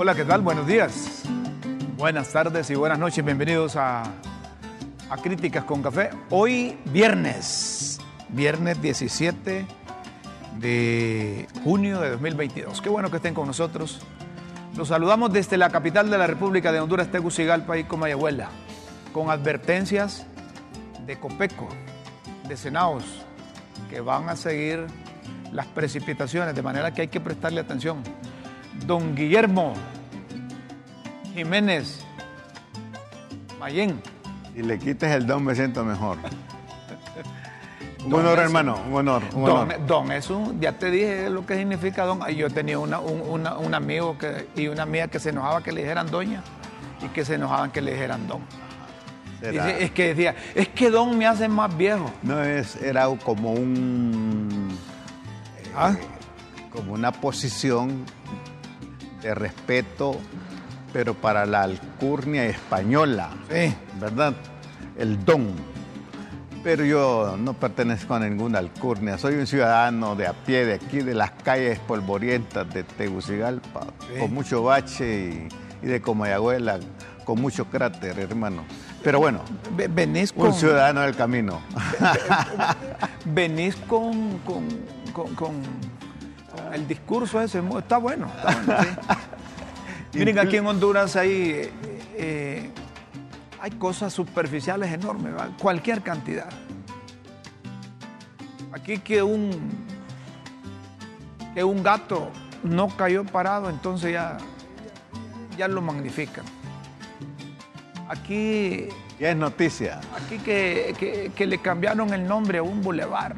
Hola, ¿qué tal? Buenos días, buenas tardes y buenas noches. Bienvenidos a, a Críticas con Café. Hoy viernes, viernes 17 de junio de 2022. Qué bueno que estén con nosotros. Los saludamos desde la capital de la República de Honduras, Tegucigalpa y Comayagüela, con advertencias de Copeco, de Senaos, que van a seguir las precipitaciones, de manera que hay que prestarle atención. Don Guillermo Jiménez Mayén. Si le quites el don, me siento mejor. Un honor, hermano, un honor. Un Don, honor. don es un, ya te dije lo que significa don. Yo tenía una- un, una- un amigo que, y una amiga que se enojaba que le dijeran doña y que se enojaban que le dijeran don. Es que decía, es que don me hace más viejo. No es, era como un. eh, ¿Ah? Como una posición de respeto, pero para la alcurnia española, Sí. ¿verdad? El don. Pero yo no pertenezco a ninguna alcurnia, soy un ciudadano de a pie de aquí, de las calles polvorientas de Tegucigalpa, Sí. con mucho bache y, y de Comayagüela, con mucho cráter, hermano. Pero bueno, Ve- Venís un con, ciudadano del camino. venís con, con- con- con el discurso ese. Está bueno, está bueno, sí. Miren, aquí en Honduras hay, eh, eh, hay cosas superficiales enormes, ¿va? cualquier cantidad. Aquí que un, que un gato no cayó parado, entonces ya, ya lo magnifican. Aquí Ya es noticia. Aquí que, que- que le cambiaron el nombre a un bulevar.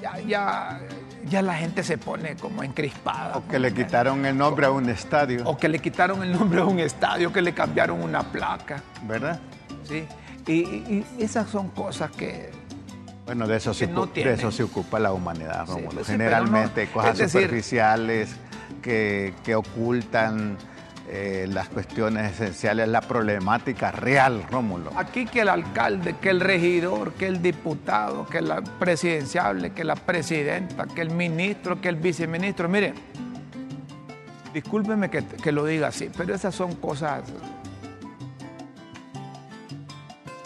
Ya, ya, ya la gente se pone como encrispada. O que le quitaron el nombre a un estadio, O que le quitaron el nombre a un estadio, que le cambiaron una placa. ¿verdad? ¿sí? Y, y- y esas son cosas que... Bueno, de eso, se, no de eso se ocupa la humanidad, Sí, pues Generalmente no- cosas decir- superficiales que, que ocultan eh, las cuestiones esenciales, la problemática real, Rómulo. Aquí que el alcalde, que el regidor, que el diputado, que la presidenciable, que la presidenta, que el ministro, que el viceministro. Mire, discúlpeme que, que lo diga así, pero esas son cosas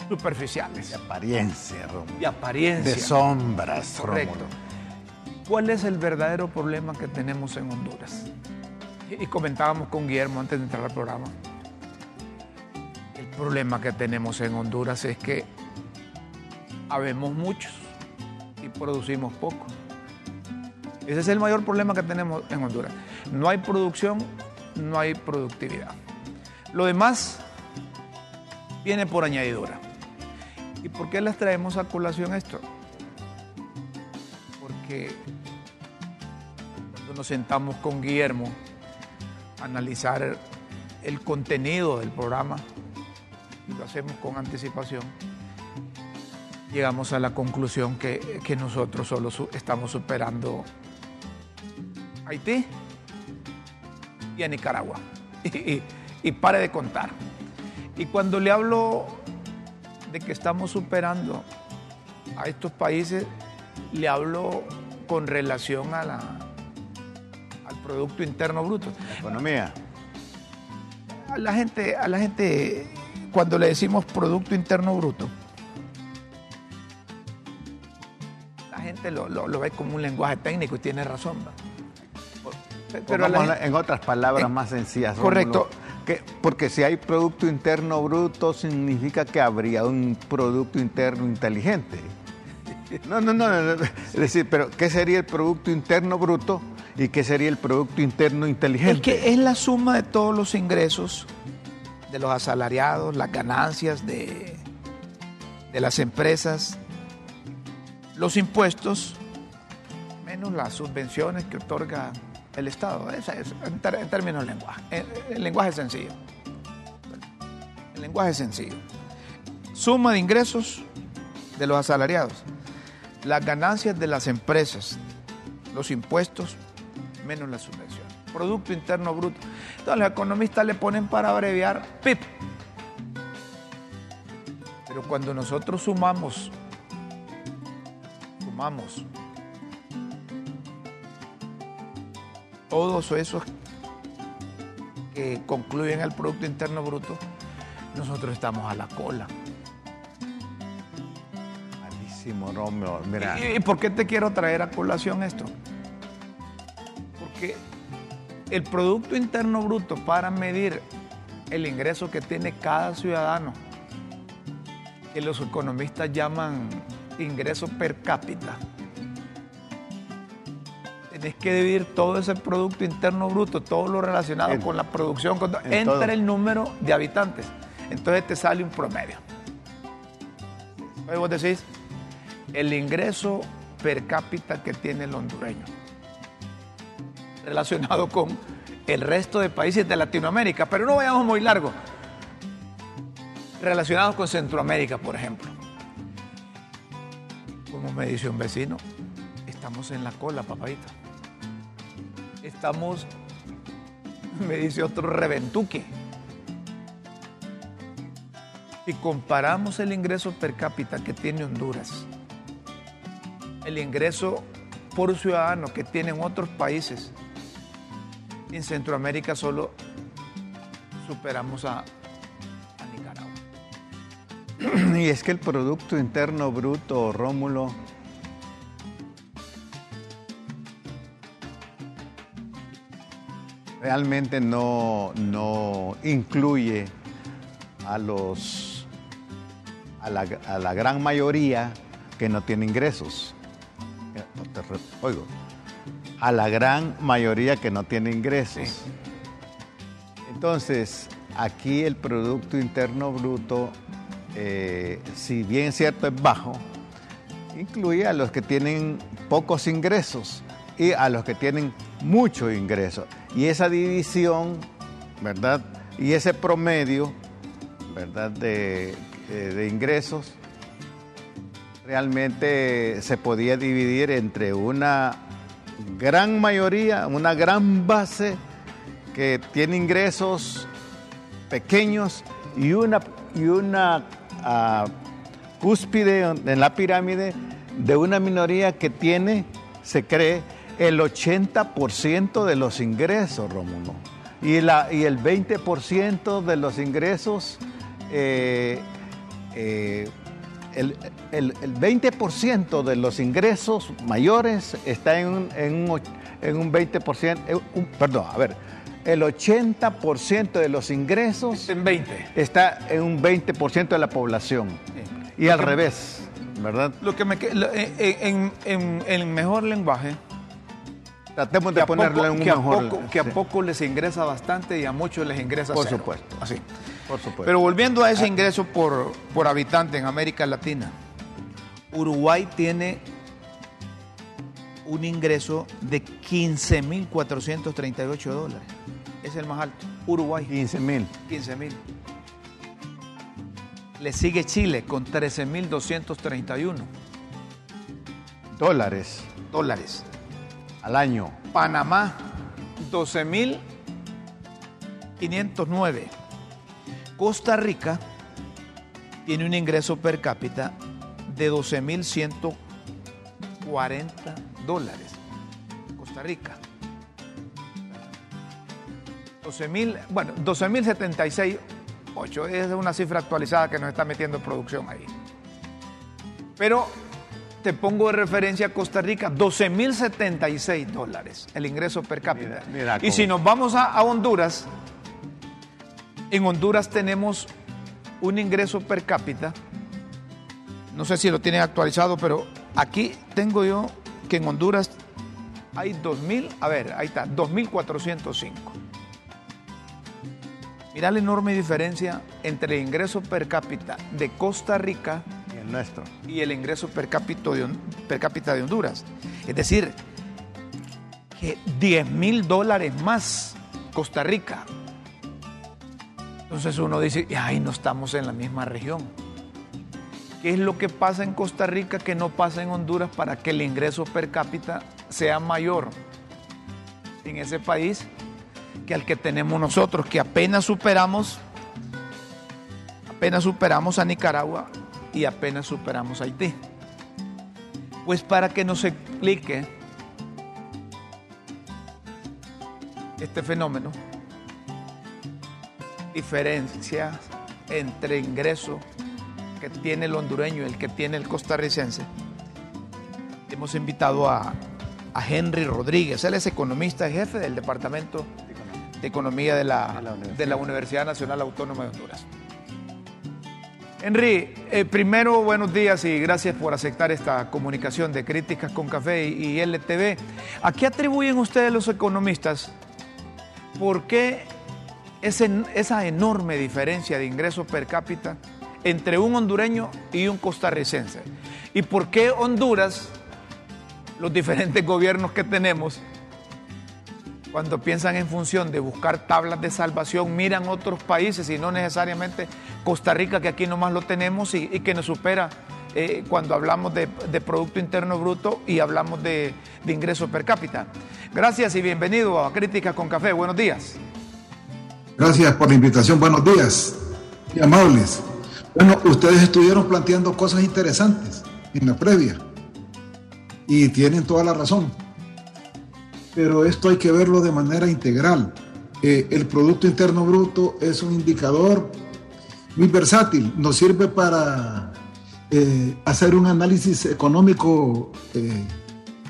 superficiales, De apariencia, Rómulo. de apariencia. De sombras, Correcto. Rómulo. ¿Cuál es el verdadero problema que tenemos en Honduras? Y comentábamos con Guillermo antes de entrar al programa. El problema que tenemos en Honduras es que habemos muchos y producimos poco. Ese es el mayor problema que tenemos en Honduras. No hay producción, no hay productividad. Lo demás viene por añadidura. ¿Y por qué les traemos a colación esto? porque cuando nos sentamos con Guillermo analizar el contenido del programa, y lo hacemos con anticipación, llegamos a la conclusión que, que nosotros solo estamos superando Haití y a Nicaragua. Y, y- y pare de contar. Y cuando le hablo de que estamos superando a estos países, le hablo con relación a la, Producto Interno Bruto. Economía. A la gente, a la gente, cuando le decimos Producto Interno Bruto, la gente lo, lo- lo ve como un lenguaje técnico y tiene razón. Pero gente- en otras palabras Eh, más sencillas. correcto. Que- porque si hay Producto Interno Bruto, significa que habría un Producto Interno Inteligente. No, no, no, no, no. Es decir, pero ¿qué sería el Producto Interno Bruto y qué sería el Producto Interno Inteligente? Es que es la suma de todos los ingresos de los asalariados, las ganancias de, de las empresas, los impuestos menos las subvenciones que otorga el Estado. En, términos de lenguaje. El, lenguaje es sencillo. El lenguaje sencillo. Suma de ingresos de los asalariados, las ganancias de las empresas, los impuestos, menos la subvención. Producto Interno Bruto. Entonces los economistas le ponen para abreviar PIB. Pero cuando nosotros sumamos, sumamos todos esos que concluyen el Producto Interno Bruto, nosotros estamos a la cola. Malísimo, Romeo. Mira. ¿Y, por qué te quiero traer a colación esto? Porque el Producto Interno Bruto para medir el ingreso que tiene cada ciudadano, que los economistas llaman ingreso per cápita, es que dividir todo ese Producto Interno Bruto, todo lo relacionado con la producción, entre el número de habitantes. Entonces te sale un promedio. vos decís, el ingreso per cápita que tiene el hondureño, relacionado con el resto de países de Latinoamérica, pero no vayamos muy largo, relacionados con Centroamérica, por ejemplo. Como me dice un vecino, estamos en la cola, papadita estamos, me dice otro, reventuque. Si comparamos el ingreso per cápita que tiene Honduras, el ingreso por ciudadano que tienen otros países, en Centroamérica solo superamos a, a Nicaragua. Y es que el Producto Interno Bruto, Rómulo, realmente no, incluye a los a la, gran mayoría que no tiene ingresos. Oigo, a la gran mayoría que no tiene ingresos. Entonces, aquí el Producto Interno Bruto, eh, si bien cierto es bajo, incluye a los que tienen pocos ingresos y a los que tienen mucho ingreso. Y esa división, ¿verdad? Y ese promedio, ¿verdad? De, de ingresos, realmente se podía dividir entre una gran mayoría, una gran base que tiene ingresos pequeños y una, y una ah, cúspide en la pirámide de una minoría que tiene, se cree, el 80% de los ingresos, Rómulo. Y, la, y el 20% de los ingresos, eh, eh, el, 20% de los ingresos mayores está en un, en un, en un 20%, perdón, a ver, el 80% de los ingresos en 20. está en un 20% de la población. Y al revés, ¿verdad? Lo que me eh, en, en, en mejor lenguaje, Tratemos de ponerle un que mejor. A poco, que a poco les ingresa bastante y a muchos les ingresa Por supuesto. Así. Por supuesto. Pero volviendo a ese ingreso por, por habitante en América Latina, Uruguay tiene un ingreso de 15.438 dólares. Es el más alto. Uruguay. 15.000. 15.000. Le sigue Chile con 13.231. Dólares. Dólares al año. Panamá, 12.509. Costa Rica tiene un ingreso per cápita de 12.140 dólares. Costa Rica. 12.000, bueno, 12.076.8 es una cifra actualizada que nos está metiendo producción ahí. Pero te pongo de referencia a Costa Rica, 12.076 dólares el ingreso per cápita. y si nos vamos a, Honduras, en Honduras tenemos un ingreso per cápita, no sé si lo tienen actualizado, pero aquí tengo yo que en Honduras hay 2.000, a ver, ahí está, 2.405. Mira la enorme diferencia entre el ingreso per cápita de Costa Rica nuestro. Y el ingreso per cápita, de, per cápita de Honduras. Es decir, que 10 mil dólares más Costa Rica. Entonces uno dice, ay, no estamos en la misma región. ¿Qué es lo que pasa en Costa Rica que no pasa en Honduras para que el ingreso per cápita sea mayor en ese país que al que tenemos nosotros, que apenas superamos, apenas superamos a Nicaragua y apenas superamos a Haití? Pues para que nos explique este fenómeno, diferencias entre ingreso que tiene el hondureño y el que tiene el costarricense, hemos invitado a, Henry Rodríguez. Él es economista jefe del Departamento de Economía de la, de la Universidad Nacional Autónoma de Honduras. Henry, eh, primero buenos días y gracias por aceptar esta comunicación de Críticas con Café y, y LTV. ¿A qué atribuyen ustedes los economistas ¿por qué esa enorme diferencia de ingresos per cápita entre un hondureño y un costarricense? ¿Y por qué Honduras, los diferentes gobiernos que tenemos, cuando piensan en función de buscar tablas de salvación, miran otros países y no necesariamente Costa Rica, que aquí nomás lo tenemos y, que nos supera eh, cuando hablamos de, Producto Interno Bruto y hablamos de, de ingresos per cápita? Gracias y bienvenido a Críticas con Café. Buenos días. Gracias por la invitación. Buenos días y amables. Bueno, ustedes estuvieron planteando cosas interesantes en la previa y tienen toda la razón. Pero esto hay que verlo de manera integral. Eh, el Producto Interno Bruto es un indicador muy versátil. Nos sirve para eh, hacer un análisis económico eh,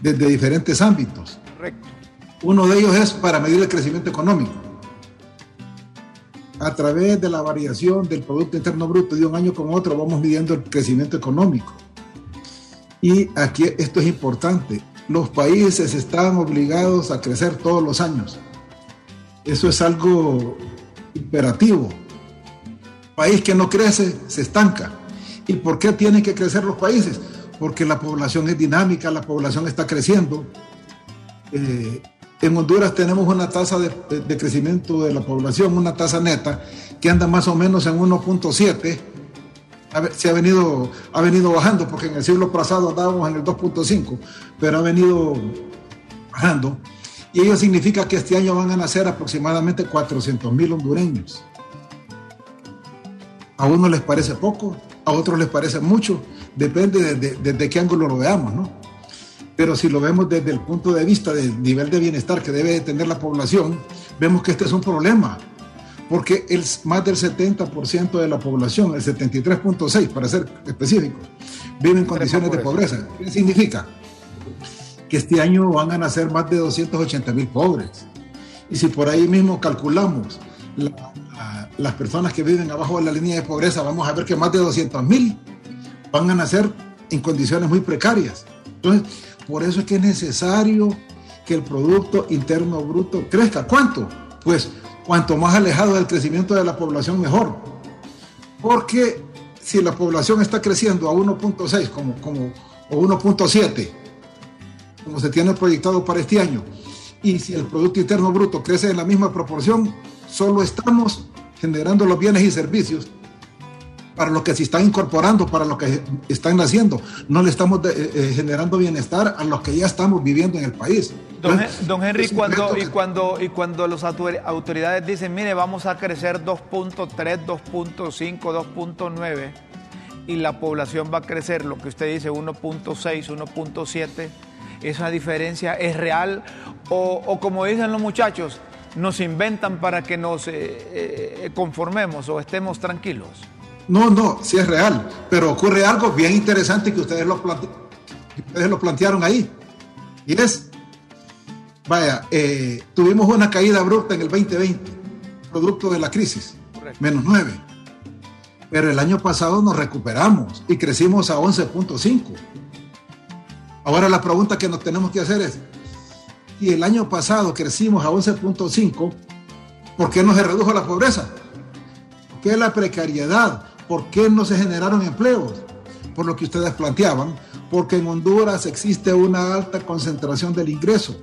desde diferentes ámbitos. Correcto. Uno de ellos es para medir el crecimiento económico. A través de la variación del Producto Interno Bruto de un año con otro, vamos midiendo el crecimiento económico. Y aquí esto es importante. Los países están obligados a crecer todos los años. Eso es algo imperativo. País que no crece se estanca. ¿Y por qué tienen que crecer los países? Porque la población es dinámica, la población está creciendo. Eh, en Honduras tenemos una tasa de, crecimiento de la población, una tasa neta, que anda más o menos en 1.7. Se ha venido, ha venido bajando, porque en el siglo pasado andábamos en el 2.5, pero ha venido bajando. Y ello significa que este año van a nacer aproximadamente 400 mil hondureños. A unos les parece poco, a otros les parece mucho, depende de, de qué ángulo lo veamos, ¿no? Pero si lo vemos desde el punto de vista del nivel de bienestar que debe tener la población, vemos que este es un problema, porque el, más del 70% de la población, el 73.6% para ser específico, vive en condiciones de pobreza. ¿Qué significa? Que este año van a nacer más de 280 mil pobres. Y si por ahí mismo calculamos las personas que viven abajo de la línea de pobreza, vamos a ver que más de 200 mil van a nacer en condiciones muy precarias. Entonces, por eso es que es necesario que el Producto Interno Bruto crezca. ¿Cuánto? Pues cuanto más alejado del crecimiento de la población, mejor. Porque si la población está creciendo a 1.6 como, como, o 1.7, como se tiene proyectado para este año, y si el Producto Interno Bruto crece en la misma proporción, solo estamos generando los bienes y servicios para los que se están incorporando, para los que están naciendo. No le estamos eh, eh, generando bienestar a los que ya estamos viviendo en el país. Don, Henry, cuando, y, cuando, y cuando las autoridades dicen, mire, vamos a crecer 2.3, 2.5, 2.9, y la población va a crecer, lo que usted dice, 1.6, 1.7, ¿esa diferencia es real? O, como dicen los muchachos, nos inventan para que nos eh, conformemos o estemos tranquilos. No, no, sí es real, pero ocurre algo bien interesante que ustedes lo, ustedes lo plantearon ahí. Y es, vaya, eh, tuvimos una caída bruta en el 2020, producto de la crisis, menos 9. Pero el año pasado nos recuperamos y crecimos a 11.5. Ahora la pregunta que nos tenemos que hacer es, si el año pasado crecimos a 11.5, ¿por qué no se redujo la pobreza? ¿Por qué la precariedad? ¿Por qué no se generaron empleos? Por lo que ustedes planteaban, porque en Honduras existe una alta concentración del ingreso.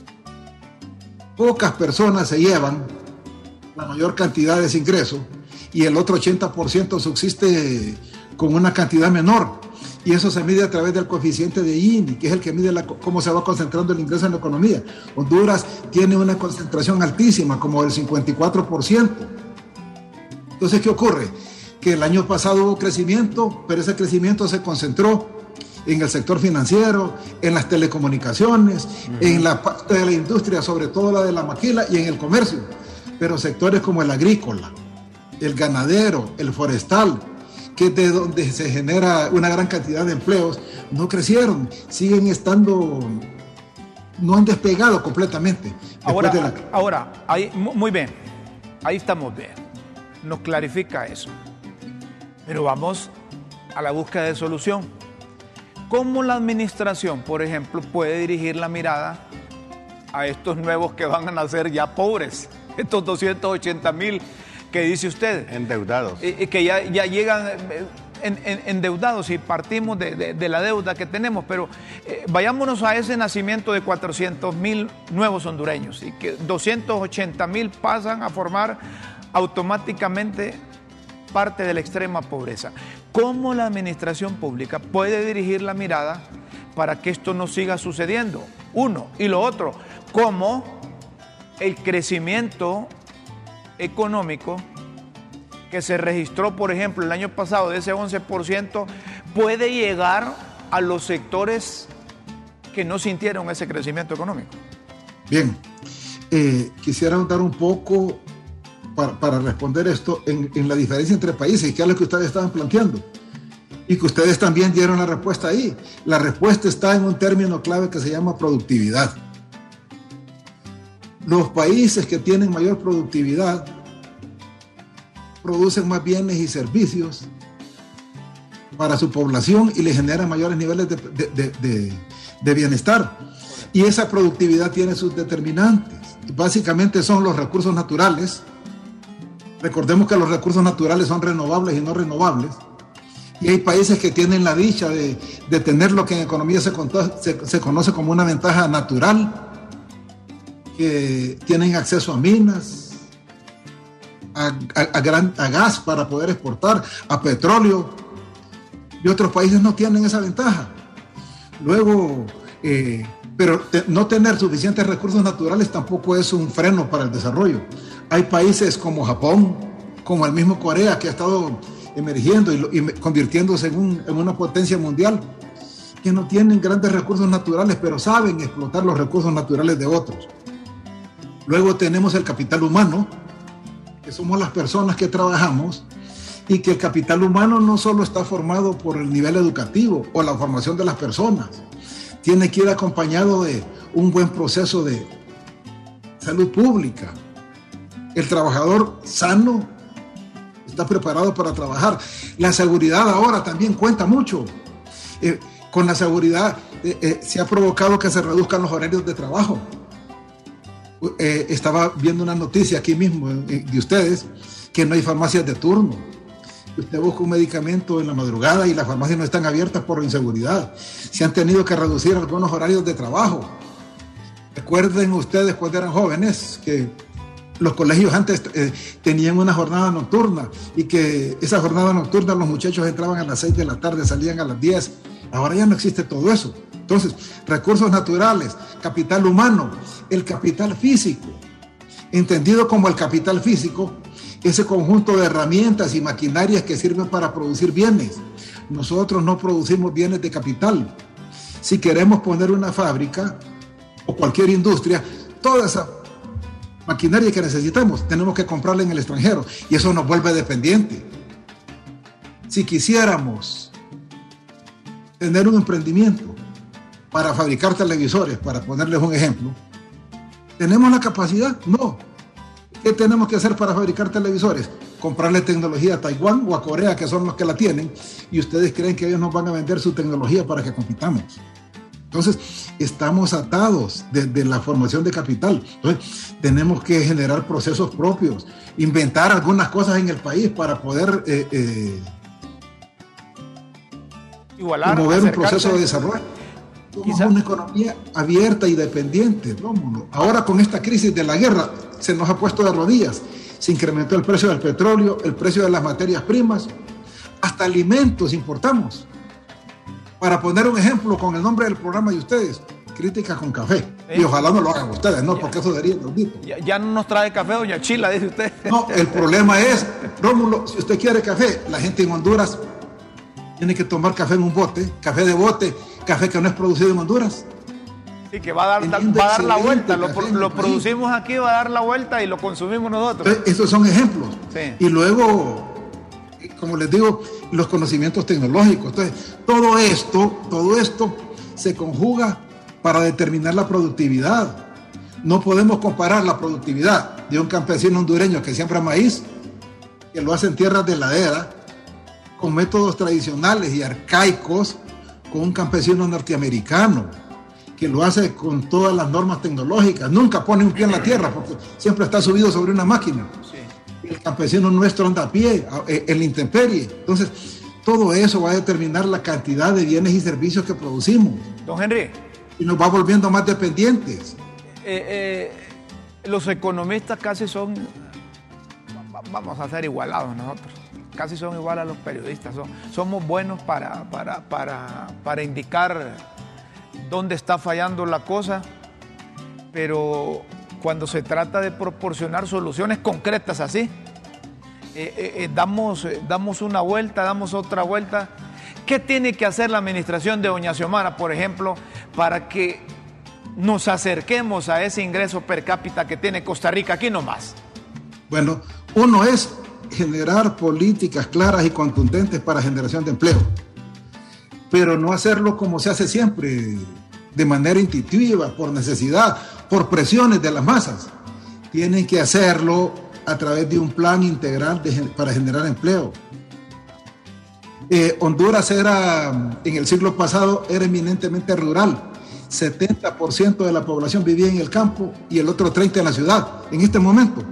pocas personas se llevan la mayor cantidad de ese ingreso y el otro 80% subsiste con una cantidad menor. Y eso se mide a través del coeficiente de Gini, que es el que mide cómo se va concentrando el ingreso en la economía. Honduras tiene una concentración altísima, como del 54%. Entonces, ¿qué ocurre? Que el año pasado hubo crecimiento, pero ese crecimiento se concentró en el sector financiero, en las telecomunicaciones, en la parte de la industria, sobre todo la de la maquila y en el comercio. Pero sectores como el agrícola, el ganadero, el forestal, que es de donde se genera una gran cantidad de empleos, no crecieron, siguen estando, no han despegado completamente. Ahora, ahora ahí, muy bien, ahí estamos bien, nos clarifica eso. Pero vamos a la búsqueda de solución. ¿Cómo la administración, por ejemplo, puede dirigir la mirada a estos nuevos que van a nacer ya pobres, estos 280 mil que dice usted. Endeudados. Y, que ya, ya llegan eh, endeudados y partimos de, la deuda que tenemos, pero eh, vayámonos a ese nacimiento de 400 mil nuevos hondureños y que 280 mil pasan a formar automáticamente parte de la extrema pobreza. ¿Cómo la administración pública puede dirigir la mirada para que esto no siga sucediendo? Uno. Y lo otro, ¿cómo el crecimiento económico que se registró, por ejemplo, el año pasado de ese 11%, puede llegar a los sectores que no sintieron ese crecimiento económico. Bien, eh, quisiera contar un poco para, responder esto en, la diferencia entre países, que es lo que ustedes estaban planteando. Y que ustedes también dieron la respuesta ahí. La respuesta está en un término clave que se llama productividad. Los países que tienen mayor productividad producen más bienes y servicios para su población y le generan mayores niveles de, de bienestar. Y esa productividad tiene sus determinantes. Básicamente son los recursos naturales. Recordemos que los recursos naturales son renovables y no renovables. Y hay países que tienen la dicha de, tener lo que en economía se, conoce como una ventaja natural que tienen acceso a minas, a gas para poder exportar, a petróleo, y otros países no tienen esa ventaja. Luego, eh, pero no tener suficientes recursos naturales tampoco es un freno para el desarrollo. Hay países como Japón, como el mismo Corea, que ha estado emergiendo y, convirtiéndose en, una potencia mundial, que no tienen grandes recursos naturales, pero saben explotar los recursos naturales de otros. Luego tenemos el capital humano, que somos las personas que trabajamos, y que el capital humano no solo está formado por el nivel educativo o la formación de las personas, tiene que ir acompañado de un buen proceso de salud pública. El trabajador sano está preparado para trabajar. La seguridad ahora también cuenta mucho. Eh, con la seguridad eh, eh, se ha provocado que se reduzcan los horarios de trabajo. Estaba viendo una noticia aquí mismo de ustedes que no hay farmacias de turno. Usted busca un medicamento en la madrugada y las farmacias no están abiertas por inseguridad. Se han tenido que reducir algunos horarios de trabajo. Recuerden ustedes cuando eran jóvenes que los colegios antes eh, tenían una jornada nocturna y que esa jornada nocturna los muchachos entraban a las 6 de la tarde, salían a las 10. Ahora ya no existe todo eso. Entonces, recursos naturales, capital humano, el capital físico, entendido como el capital físico, ese conjunto de herramientas y maquinarias que sirven para producir bienes. Nosotros no producimos bienes de capital. Si queremos poner una fábrica o cualquier industria, toda esa maquinaria que necesitamos tenemos que comprarla en el extranjero y eso nos vuelve dependiente. Si quisiéramos tener un emprendimiento para fabricar televisores, para ponerles un ejemplo. ¿Tenemos la capacidad? No. ¿Qué tenemos que hacer para fabricar televisores? Comprarle tecnología a Taiwán o a Corea, que son los que la tienen, y ustedes creen que ellos nos van a vender su tecnología para que compitamos. Entonces, estamos atados de, la formación de capital. Entonces, tenemos que generar procesos propios, inventar algunas cosas en el país para poder eh, eh, Igualar, promover un proceso de desarrollo Somos una economía abierta y dependiente, Ahora con esta crisis de la guerra se nos ha puesto de rodillas. Se incrementó el precio del petróleo, el precio de las materias primas, hasta alimentos importamos. Para poner un ejemplo con el nombre del programa de ustedes, Crítica con Café. Y ojalá no lo hagan ustedes, ¿no? Porque eso sería Ya, ya, no nos trae café, doña Chila, dice usted. No, el problema es, Rómulo, si usted quiere café, la gente en Honduras tiene que tomar café en un bote, café de bote, café que no es producido en Honduras. Y que va a dar, va a dar la vuelta, lo, lo producimos aquí, va a dar la vuelta y lo consumimos nosotros. Entonces, esos son ejemplos. Y luego, como les digo, los conocimientos tecnológicos. Entonces, todo esto, todo esto se conjuga para determinar la productividad. No podemos comparar la productividad de un campesino hondureño que siembra maíz, que lo hace en tierras de ladera, con métodos tradicionales y arcaicos, con un campesino norteamericano, que lo hace con todas las normas tecnológicas. Nunca pone un pie en la tierra porque siempre está subido sobre una máquina. El campesino nuestro anda a pie, eh, en la intemperie. Entonces, todo eso va a determinar la cantidad de bienes y servicios que producimos. Don Henry, y nos va volviendo más dependientes. Eh, eh, los economistas casi son, vamos a ser igualados nosotros, casi son igual a los periodistas, somos buenos para, para, para, para indicar dónde está fallando la cosa, pero cuando se trata de proporcionar soluciones concretas así, eh, damos, damos una vuelta, damos otra vuelta ¿Qué tiene que hacer la administración de Doña Xiomara, por ejemplo, para que nos acerquemos a ese ingreso per cápita que tiene Costa Rica aquí nomás? Bueno, uno es generar políticas claras y contundentes para generación de empleo, pero no hacerlo como se hace siempre, de manera intuitiva, por necesidad, por presiones de las masas. Tienen que hacerlo a través de un plan integral para generar empleo eh, Honduras era, en el siglo pasado, era eminentemente rural. 70% de la población vivía en el campo y el otro 30% en la ciudad. En este momento,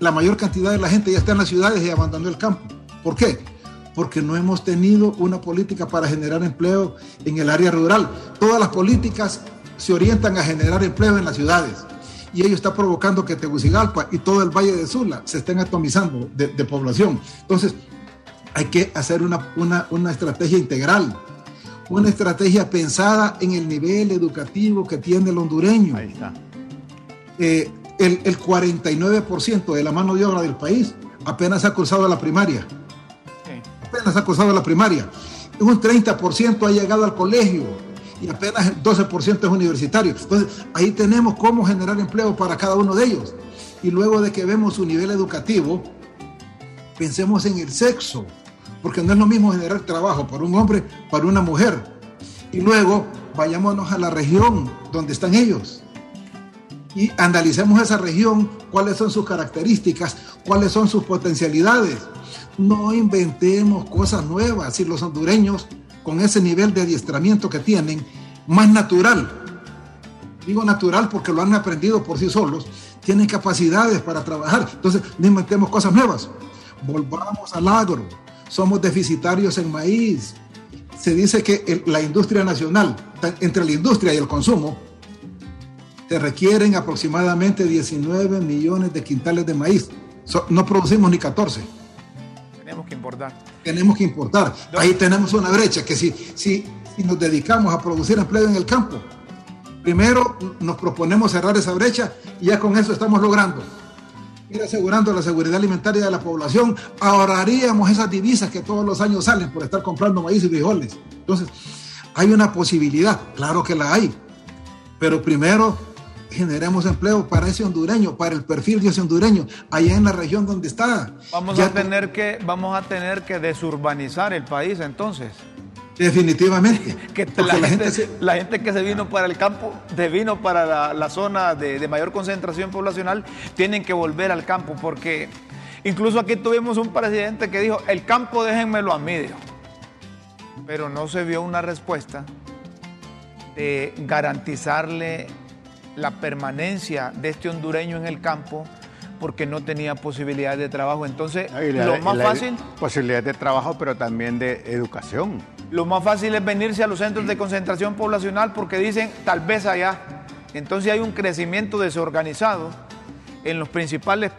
la mayor cantidad de la gente ya está en las ciudades y abandonó el campo. ¿Por qué? Porque no hemos tenido una política para generar empleo en el área rural. Todas las políticas se orientan a generar empleo en las ciudades y ello está provocando que Tegucigalpa y todo el Valle de Sula se estén atomizando de, de población. Entonces, hay que hacer una, estrategia integral, una estrategia pensada en el nivel educativo que tiene el hondureño. Ahí está. Eh, el, 49% de la mano de obra del país apenas ha cursado la primaria. Apenas ha cursado la primaria. Un 30% ha llegado al colegio y apenas 12% es universitario. Entonces, ahí tenemos cómo generar empleo para cada uno de ellos. Y luego de que vemos su nivel educativo, pensemos en el sexo porque no es lo mismo generar trabajo para un hombre, para una mujer. Y luego vayámonos a la región donde están ellos y analicemos esa región, cuáles son sus características, cuáles son sus potencialidades. No inventemos cosas nuevas si los hondureños, con ese nivel de adiestramiento que tienen, más natural, digo natural porque lo han aprendido por sí solos, tienen capacidades para trabajar. Entonces, no inventemos cosas nuevas. Volvamos al agro, somos deficitarios en maíz. Se dice que la industria nacional, entre la industria y el consumo, se requieren aproximadamente 19 millones de quintales de maíz. no producimos ni 14. Tenemos que importar. Tenemos que importar. Ahí tenemos una brecha que si, si, si nos dedicamos a producir empleo en el campo, primero nos proponemos cerrar esa brecha y ya con eso estamos logrando ir asegurando la seguridad alimentaria de la población, ahorraríamos esas divisas que todos los años salen por estar comprando maíz y frijoles. Entonces, hay una posibilidad, claro que la hay, pero primero generemos empleo para ese hondureño, para el perfil de ese hondureño, allá en la región donde está. Vamos, a, tener que, vamos a tener que desurbanizar el país entonces. Definitivamente. Que la gente, que se vino para el campo, se vino para la, zona de, mayor concentración poblacional, tienen que volver al campo, porque incluso aquí tuvimos un presidente que dijo, el campo déjenmelo a mí, pero no se vio una respuesta de garantizarle la permanencia de este hondureño en el campo porque no tenía posibilidades de trabajo. Entonces, lo más fácil... Posibilidades de trabajo, pero también de educación Lo más fácil es venirse a los centros de concentración poblacional porque dicen tal vez allá. Entonces hay un crecimiento desorganizado en los principales,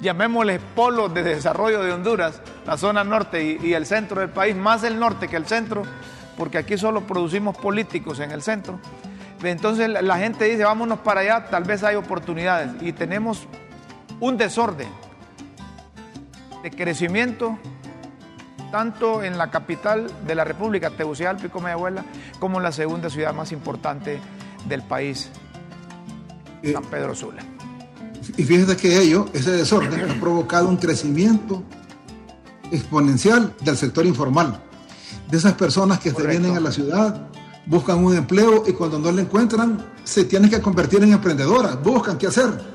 llamémosles polos de desarrollo de Honduras, la zona norte y, el centro del país, más el norte que el centro, porque aquí solo producimos políticos en el centro. Entonces la gente dice, vámonos para allá, tal vez hay oportunidades. Y tenemos un desorden de crecimiento tanto en la capital de la República, Tegucigalpa y abuela, como en la segunda ciudad más importante del país, San Pedro Sula. Y fíjate que ello, ese desorden, ha provocado un crecimiento exponencial del sector informal, de esas personas que se vienen a la ciudad, buscan un empleo y cuando no lo encuentran se tienen que convertir en emprendedoras, buscan qué hacer.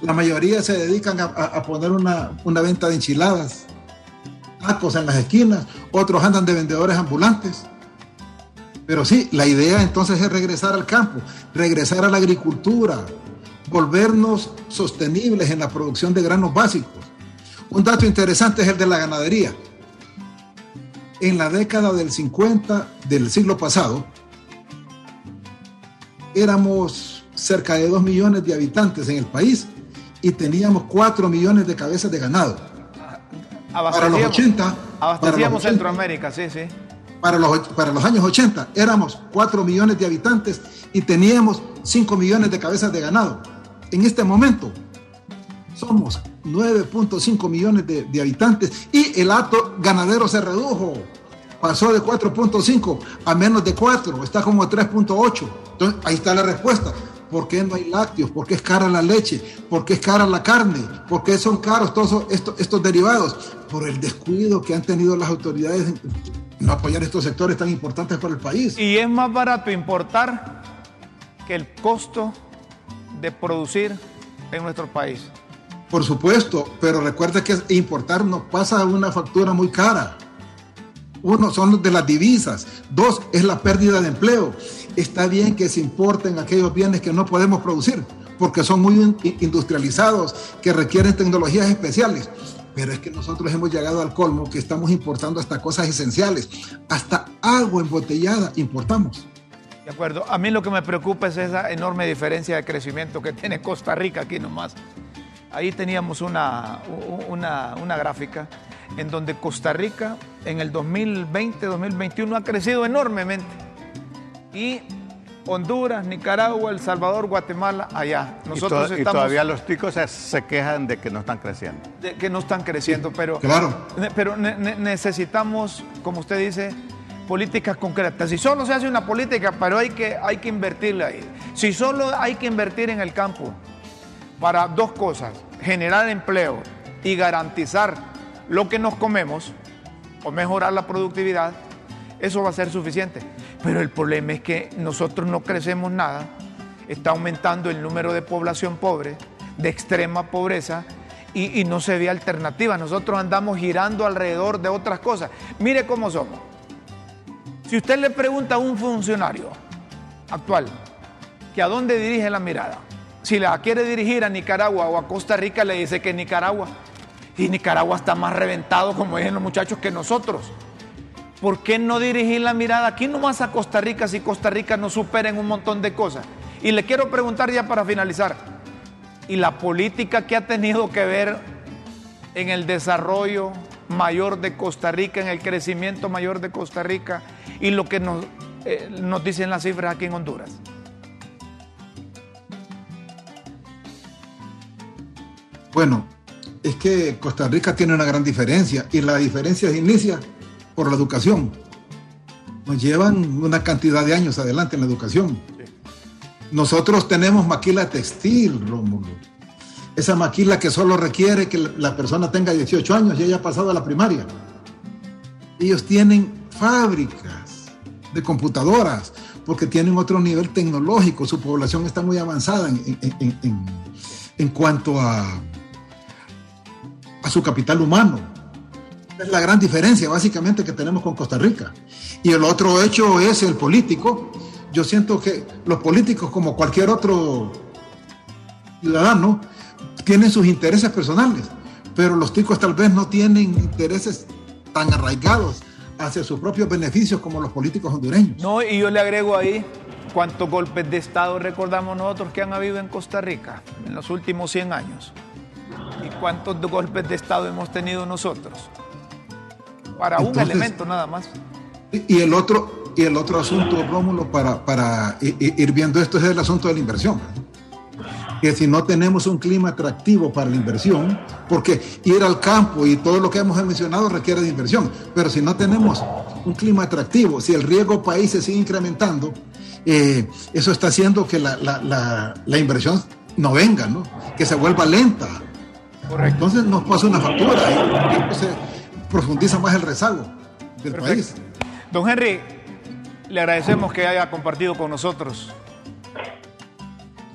La mayoría se dedican a, poner una, una, venta de enchiladas, tacos en las esquinas, otros andan de vendedores ambulantes. Pero sí, la idea entonces es regresar al campo, regresar a la agricultura, volvernos sostenibles en la producción de granos básicos. Un dato interesante es el de la ganadería. En la década del 50 del siglo pasado, éramos cerca de 2 millones de habitantes en el país y teníamos 4 millones de cabezas de ganado. Para los 80... Abastecíamos Centroamérica, sí, sí. Para los, para los años 80 éramos 4 millones de habitantes y teníamos 5 millones de cabezas de ganado. En este momento somos 9.5 millones de, habitantes y el acto ganadero se redujo. Pasó de 4.5 a menos de 4, está como 3.8. Entonces, ahí está la respuesta. ¿Por qué no hay lácteos? ¿Por qué es cara la leche? ¿Por qué es cara la carne? ¿Por qué son caros todos estos, estos derivados? Por el descuido que han tenido las autoridades en no apoyar estos sectores tan importantes para el país. Y es más barato importar que el costo de producir en nuestro país. Por supuesto, pero recuerda que importar nos pasa una factura muy cara. Uno son de las divisas, dos es la pérdida de empleo. Está bien que se importen aquellos bienes que no podemos producir, porque son muy industrializados, que requieren tecnologías especiales. Pero es que nosotros hemos llegado al colmo que estamos importando hasta cosas esenciales, hasta agua embotellada importamos. De acuerdo. A mí lo que me preocupa es esa enorme diferencia de crecimiento que tiene Costa Rica aquí nomás. Ahí teníamos una, una, gráfica en donde Costa Rica en el 2020-2021 ha crecido enormemente. Y Honduras, Nicaragua, El Salvador, Guatemala, allá. Nosotros y, todavía los ticos se, quejan de que no están creciendo. De que no están creciendo, pero, claro. pero necesitamos, como usted dice, políticas concretas. Si solo se hace una política, pero hay que, hay que invertirla ahí. Si solo hay que invertir en el campo para dos cosas, generar empleo y garantizar lo que nos comemos o mejorar la productividad, eso va a ser suficiente. Pero el problema es que nosotros no crecemos nada, está aumentando el número de población pobre, de extrema pobreza, y, no se ve alternativa. Nosotros andamos girando alrededor de otras cosas. Mire cómo somos. Si usted le pregunta a un funcionario actual que a dónde dirige la mirada, si la quiere dirigir a Nicaragua o a Costa Rica, le dice que Nicaragua. Y Nicaragua está más reventado, como dicen los muchachos, que nosotros. ¿Por qué no dirigir la mirada aquí nomás a Costa Rica si Costa Rica nos supera en un montón de cosas? Y le quiero preguntar ya para finalizar, ¿y la política que ha tenido que ver en el desarrollo mayor de Costa Rica, en el crecimiento mayor de Costa Rica y lo que nos, eh, nos dicen las cifras aquí en Honduras? Bueno, es que Costa Rica tiene una gran diferencia y la diferencia se inicia por la educación. Nos llevan una cantidad de años adelante en la educación. Nosotros tenemos maquila textil, Rómulo. Esa maquila que solo requiere que la persona tenga 18 años y haya pasado a la primaria. Ellos tienen fábricas de computadoras porque tienen otro nivel tecnológico. Su población está muy avanzada en, en cuanto a a su capital humano. Es la gran diferencia básicamente que tenemos con Costa Rica. Y el otro hecho es el político. Yo siento que los políticos, como cualquier otro ciudadano, tienen sus intereses personales, pero los ticos tal vez no tienen intereses tan arraigados hacia sus propios beneficios como los políticos hondureños. No, y yo le agrego ahí cuántos golpes de Estado recordamos nosotros que han habido en Costa Rica en los últimos 100 años. ¿Y cuántos golpes de Estado hemos tenido nosotros? Para un elemento nada más. Y el otro, y el otro asunto, Rómulo, para, para ir viendo esto es el asunto de la inversión. Que si no tenemos un clima atractivo para la inversión, porque ir al campo y todo lo que hemos mencionado requiere de inversión, pero si no tenemos un clima atractivo, si el riesgo país se sigue incrementando, eh, eso está haciendo que la, la, la, inversión no venga, ¿no? que se vuelva lenta. Correcto. Entonces nos pasa una factura y se profundiza más el rezago del país. Don Henry, le agradecemos que haya compartido con nosotros.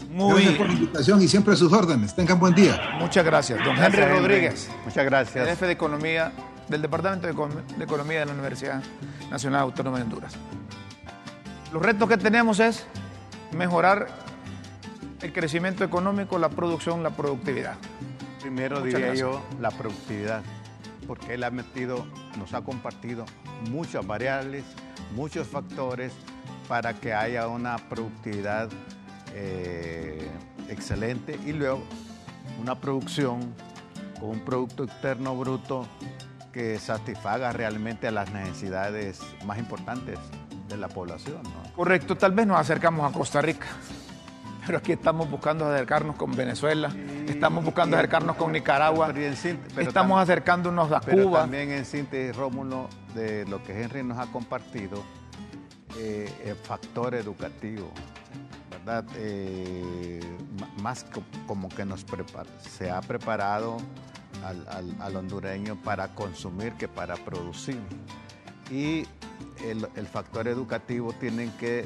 Muy... Gracias por la invitación y siempre a sus órdenes. Tengan buen día. Muchas gracias. Don Henry Rodríguez. Muchas gracias. Jefe de Economía del Departamento de Economía de la Universidad Nacional Autónoma de Honduras. Los retos que tenemos es mejorar el crecimiento económico, la producción, la productividad. Primero diría yo la productividad, porque él ha metido, nos ha compartido muchas variables, muchos factores para que haya una productividad eh, excelente y luego una producción con un Producto Externo Bruto que satisfaga realmente a las necesidades más importantes de la población. Correcto, tal vez nos acercamos a Costa Rica, pero aquí estamos buscando acercarnos con Venezuela, estamos buscando acercarnos con Nicaragua, estamos acercándonos a pero Cuba. También en síntesis, Rómulo, de lo que Henry nos ha compartido, eh, el factor educativo. ¿verdad? Eh, más como que nos se ha preparado al, al hondureño para consumir que para producir. Y el, el factor educativo tienen que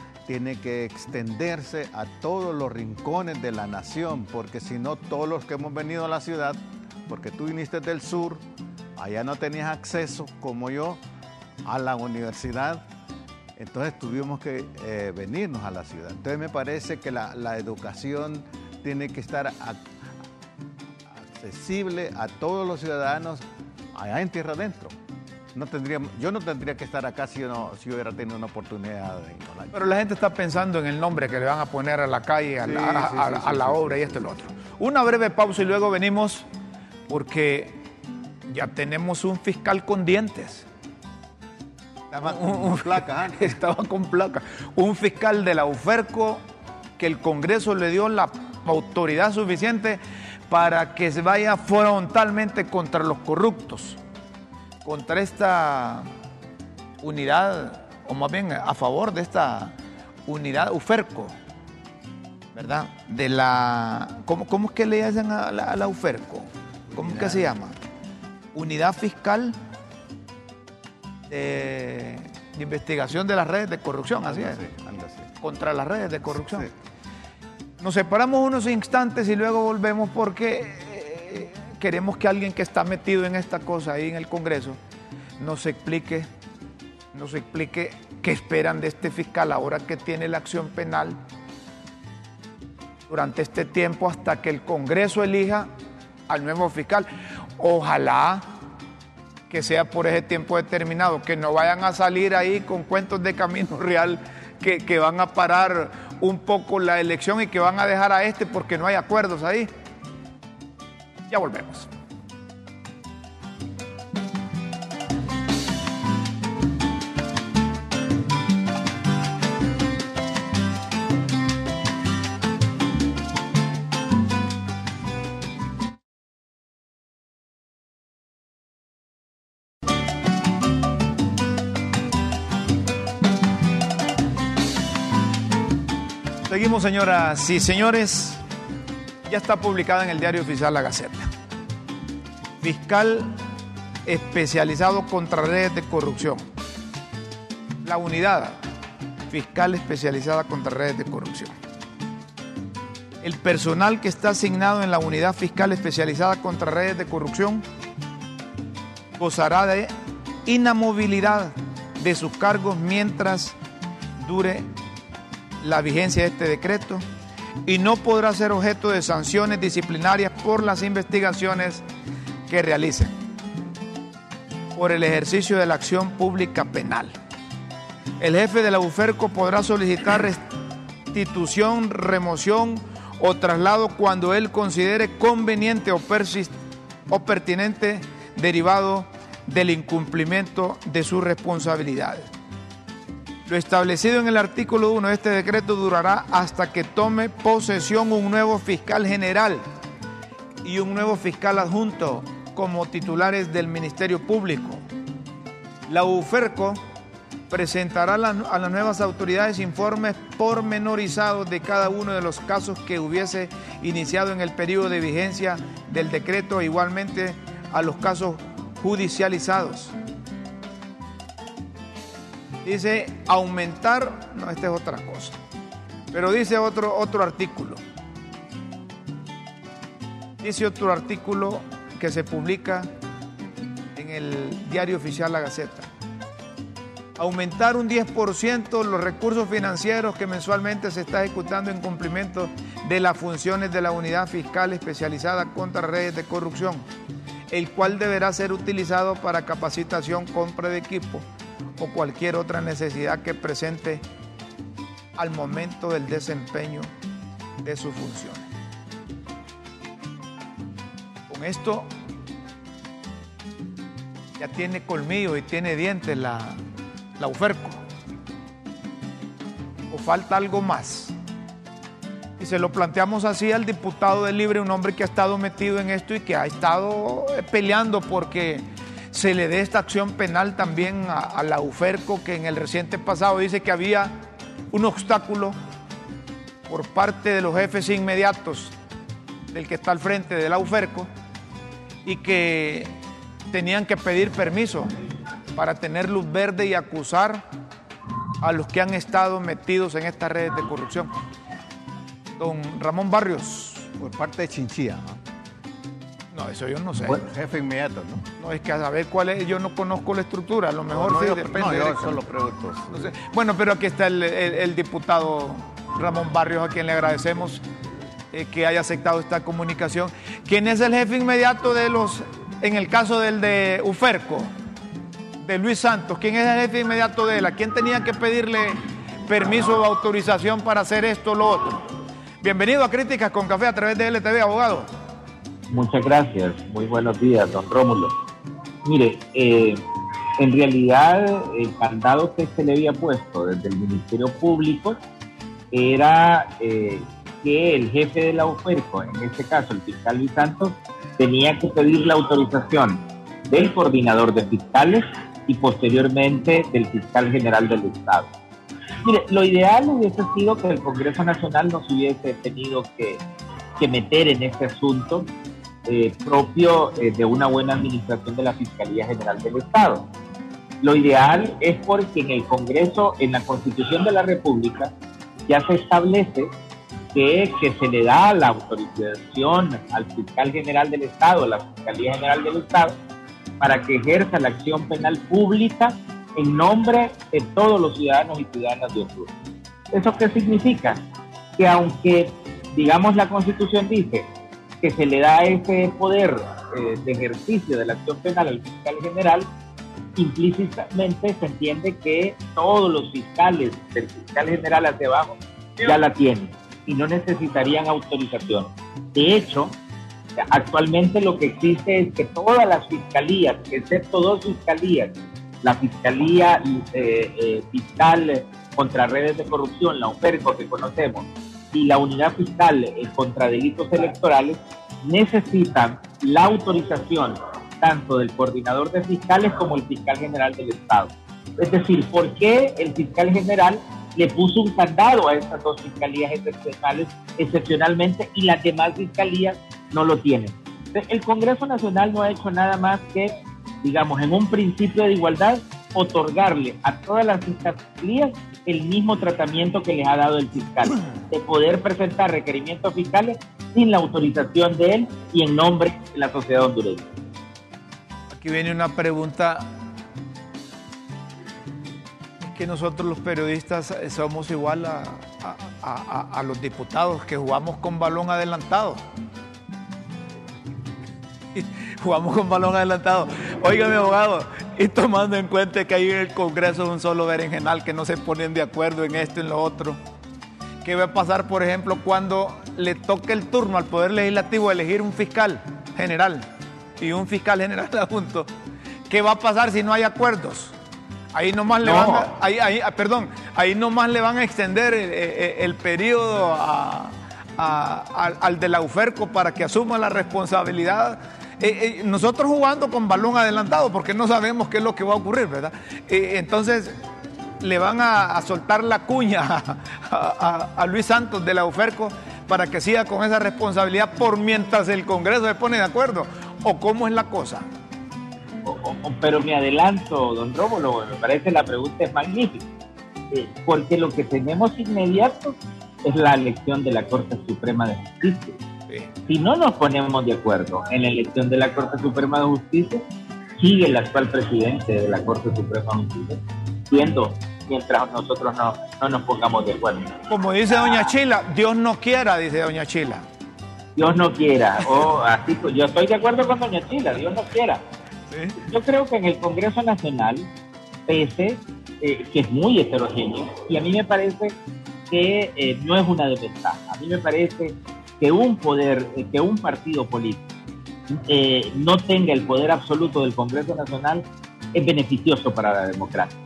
tiene que extenderse a todos los rincones de la nación, porque si no, todos los que hemos venido a la ciudad, porque tú viniste del sur, allá no tenías acceso, como yo, a la universidad, entonces tuvimos que eh, venirnos a la ciudad. Entonces me parece que la, educación tiene que estar accesible a todos los ciudadanos allá en tierra adentro no tendría, yo no tendría que estar acá si, no, si hubiera tenido una oportunidad de Pero la gente está pensando en el nombre que le van a poner a la calle, a, la, a, a la obra y esto y lo otro. Una breve pausa y luego venimos porque ya tenemos un fiscal con dientes. Estaba con un, placa. ¿eh? Estaba con placa. Un fiscal de la UFERCO que el Congreso le dio la autoridad suficiente para que se vaya frontalmente contra los corruptos contra esta unidad, o más bien a favor de esta unidad UFERCO, ¿verdad? De la. ¿Cómo, cómo es que le dicen a la, a la UFERCO? ¿Cómo es que se llama? Unidad Fiscal de, de, Investigación de las Redes de Corrupción, así es. Contra las redes de corrupción. Nos separamos unos instantes y luego volvemos porque queremos que alguien que está metido en esta cosa ahí en el Congreso nos explique, nos explique qué esperan de este fiscal ahora que tiene la acción penal durante este tiempo hasta que el Congreso elija al nuevo fiscal. Ojalá que sea por ese tiempo determinado, que no vayan a salir ahí con cuentos de camino real que, que van a parar un poco la elección y que van a dejar a este porque no hay acuerdos ahí. Ya volvemos. Seguimos, señoras y señores ya está publicada en el diario oficial La Gaceta. fiscal especializado contra redes de corrupción. La unidad fiscal especializada contra redes de corrupción. El personal que está asignado en la unidad fiscal especializada contra redes de corrupción gozará de inamovilidad de sus cargos mientras dure la vigencia de este decreto y no podrá ser objeto de sanciones disciplinarias por las investigaciones que realicen por el ejercicio de la acción pública penal. El jefe de la UFERCO podrá solicitar restitución, remoción o traslado cuando él considere conveniente o, o pertinente derivado del incumplimiento de sus responsabilidades. Lo establecido en el artículo 1 de este decreto durará hasta que tome posesión un nuevo fiscal general y un nuevo fiscal adjunto como titulares del Ministerio Público. La UFERCO presentará a las nuevas autoridades informes pormenorizados de cada uno de los casos que hubiese iniciado en el periodo de vigencia del decreto, igualmente a los casos judicializados. Dice aumentar, no, esta es otra cosa, pero dice otro, otro artículo. Dice otro artículo que se publica en el diario oficial La Gaceta. Aumentar un 10% los recursos financieros que mensualmente se está ejecutando en cumplimiento de las funciones de la unidad fiscal especializada contra redes de corrupción el cual deberá ser utilizado para capacitación, compra de equipo o cualquier otra necesidad que presente al momento del desempeño de sus funciones. Con esto ya tiene colmillo y tiene dientes la, la UFERCO. ¿O falta algo más? Y se lo planteamos así al diputado del Libre, un hombre que ha estado metido en esto y que ha estado eh, peleando porque se le dé esta acción penal también a, la UFERCO, que en el reciente pasado dice que había un obstáculo por parte de los jefes inmediatos del que está al frente de la UFERCO y que tenían que pedir permiso para tener luz verde y acusar a los que han estado metidos en estas redes de corrupción don Ramón Barrios. Por parte de Chinchilla. Eso yo no sé. jefe inmediato, ¿no? No, es que a saber cuál es, yo no conozco la estructura, a lo mejor sí depende. No, yo solo pregunto. Bueno, pero aquí está el, diputado Ramón Barrios, a quien le agradecemos eh, que haya aceptado esta comunicación. ¿Quién es el jefe inmediato de los, en el caso del de Uferco, de Luis Santos? ¿Quién es el jefe inmediato de él? ¿A quién tenía que pedirle permiso o autorización para hacer esto o lo otro? Bienvenido a Críticas con Café a través de LTV, abogado. Muchas gracias. Muy buenos días, don Rómulo. Mire, eh, en realidad el candado que se le había puesto desde el Ministerio Público era eh, que el jefe de la UFERCO, en este caso el fiscal Luis Santos, tenía que pedir la autorización del coordinador de fiscales y posteriormente del fiscal general del Estado. Mire, lo ideal hubiese sido que el Congreso Nacional no se hubiese tenido que, meter en este asunto eh, propio eh, de una buena administración de la Fiscalía General del Estado. Lo ideal es porque en el Congreso, en la Constitución de la República, ya se establece que, se le da la autorización al fiscal general del Estado, a la Fiscalía General del Estado, para que ejerza la acción penal pública en nombre de todos los ciudadanos y ciudadanas de Honduras. ¿Eso qué significa? Que aunque, digamos, la Constitución dice que se le da ese poder eh, de ejercicio de la acción penal al fiscal general, implícitamente se entiende que todos los fiscales del fiscal general hacia abajo ya la tienen y no necesitarían autorización. De hecho, actualmente lo que existe es que todas las fiscalías, excepto dos fiscalías la Fiscalía eh, eh, Fiscal contra Redes de Corrupción, la UFERCO que conocemos, y la Unidad Fiscal eh, contra Delitos Electorales, necesitan la autorización tanto del coordinador de fiscales como el fiscal general del Estado. Es decir, ¿por qué el fiscal general le puso un candado a estas dos fiscalías excepcionales excepcionalmente y las demás fiscalías no lo tienen? El Congreso Nacional no ha hecho nada más que, digamos, en un principio de igualdad, otorgarle a todas las fiscalías el mismo tratamiento que les ha dado el fiscal, de poder presentar requerimientos fiscales sin la autorización de él y en nombre de la sociedad hondureña. Aquí viene una pregunta que nosotros los periodistas somos igual a, a, los diputados que jugamos con balón adelantado. jugamos con balón adelantado. Oiga, mi abogado, y tomando en cuenta que ahí en el Congreso es un solo berenjenal, que no se ponen de acuerdo en esto y en lo otro. ¿Qué va a pasar, por ejemplo, cuando le toque el turno al Poder Legislativo elegir un fiscal general y un fiscal general adjunto? ¿Qué va a pasar si no hay acuerdos? Ahí nomás le van a, ahí, ahí, ah, perdón, ahí nomás le van a extender el, periodo al de la UFERCO para que asuma la responsabilidad. Eh, eh, nosotros jugando con balón adelantado porque no sabemos qué es lo que va a ocurrir, ¿verdad? Eh, entonces le van a, soltar la cuña a, Luis Santos de la UFERCO para que siga con esa responsabilidad por mientras el Congreso se pone de acuerdo. ¿O cómo es la cosa? pero me adelanto, don Rómulo, me parece la pregunta es magnífica, porque lo que tenemos inmediato es la elección de la Corte Suprema de Justicia. Si no nos ponemos de acuerdo en la elección de la Corte Suprema de Justicia, sigue el actual presidente de la Corte Suprema de Justicia siendo mientras nosotros no, no nos pongamos de acuerdo. Como dice doña Chila, Dios no quiera, dice doña Chila. Dios no quiera. O así, yo estoy de acuerdo con doña Chila, Dios no quiera. Yo creo que en el Congreso Nacional, pese eh, que es muy heterogéneo, y a mí me parece que eh, no es una desventaja. A mí me parece que un poder, eh, que un partido político no tenga el poder absoluto del Congreso Nacional es beneficioso para la democracia.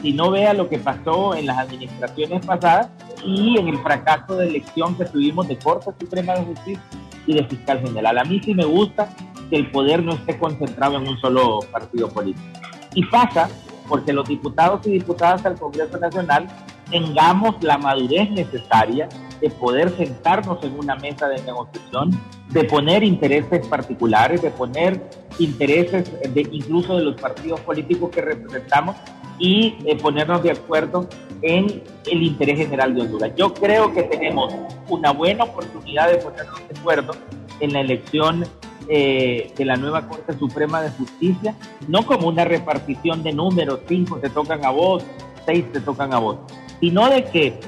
Si no vea lo que pasó en las administraciones pasadas y en el fracaso de elección que tuvimos de Corte Suprema de Justicia y de Fiscal General. A mí sí me gusta que el poder no esté concentrado en un solo partido político. Y pasa porque los diputados y diputadas del Congreso Nacional tengamos la madurez necesaria de poder sentarnos en una mesa de negociación, de poner intereses particulares, de poner intereses de, incluso de los partidos políticos que representamos y ponernos de acuerdo en el interés general de Honduras. Yo creo que tenemos una buena oportunidad de ponernos de acuerdo en la elección eh, de la nueva Corte Suprema de Justicia, no como una repartición de números, cinco te tocan a vos, seis te tocan a vos, sino de que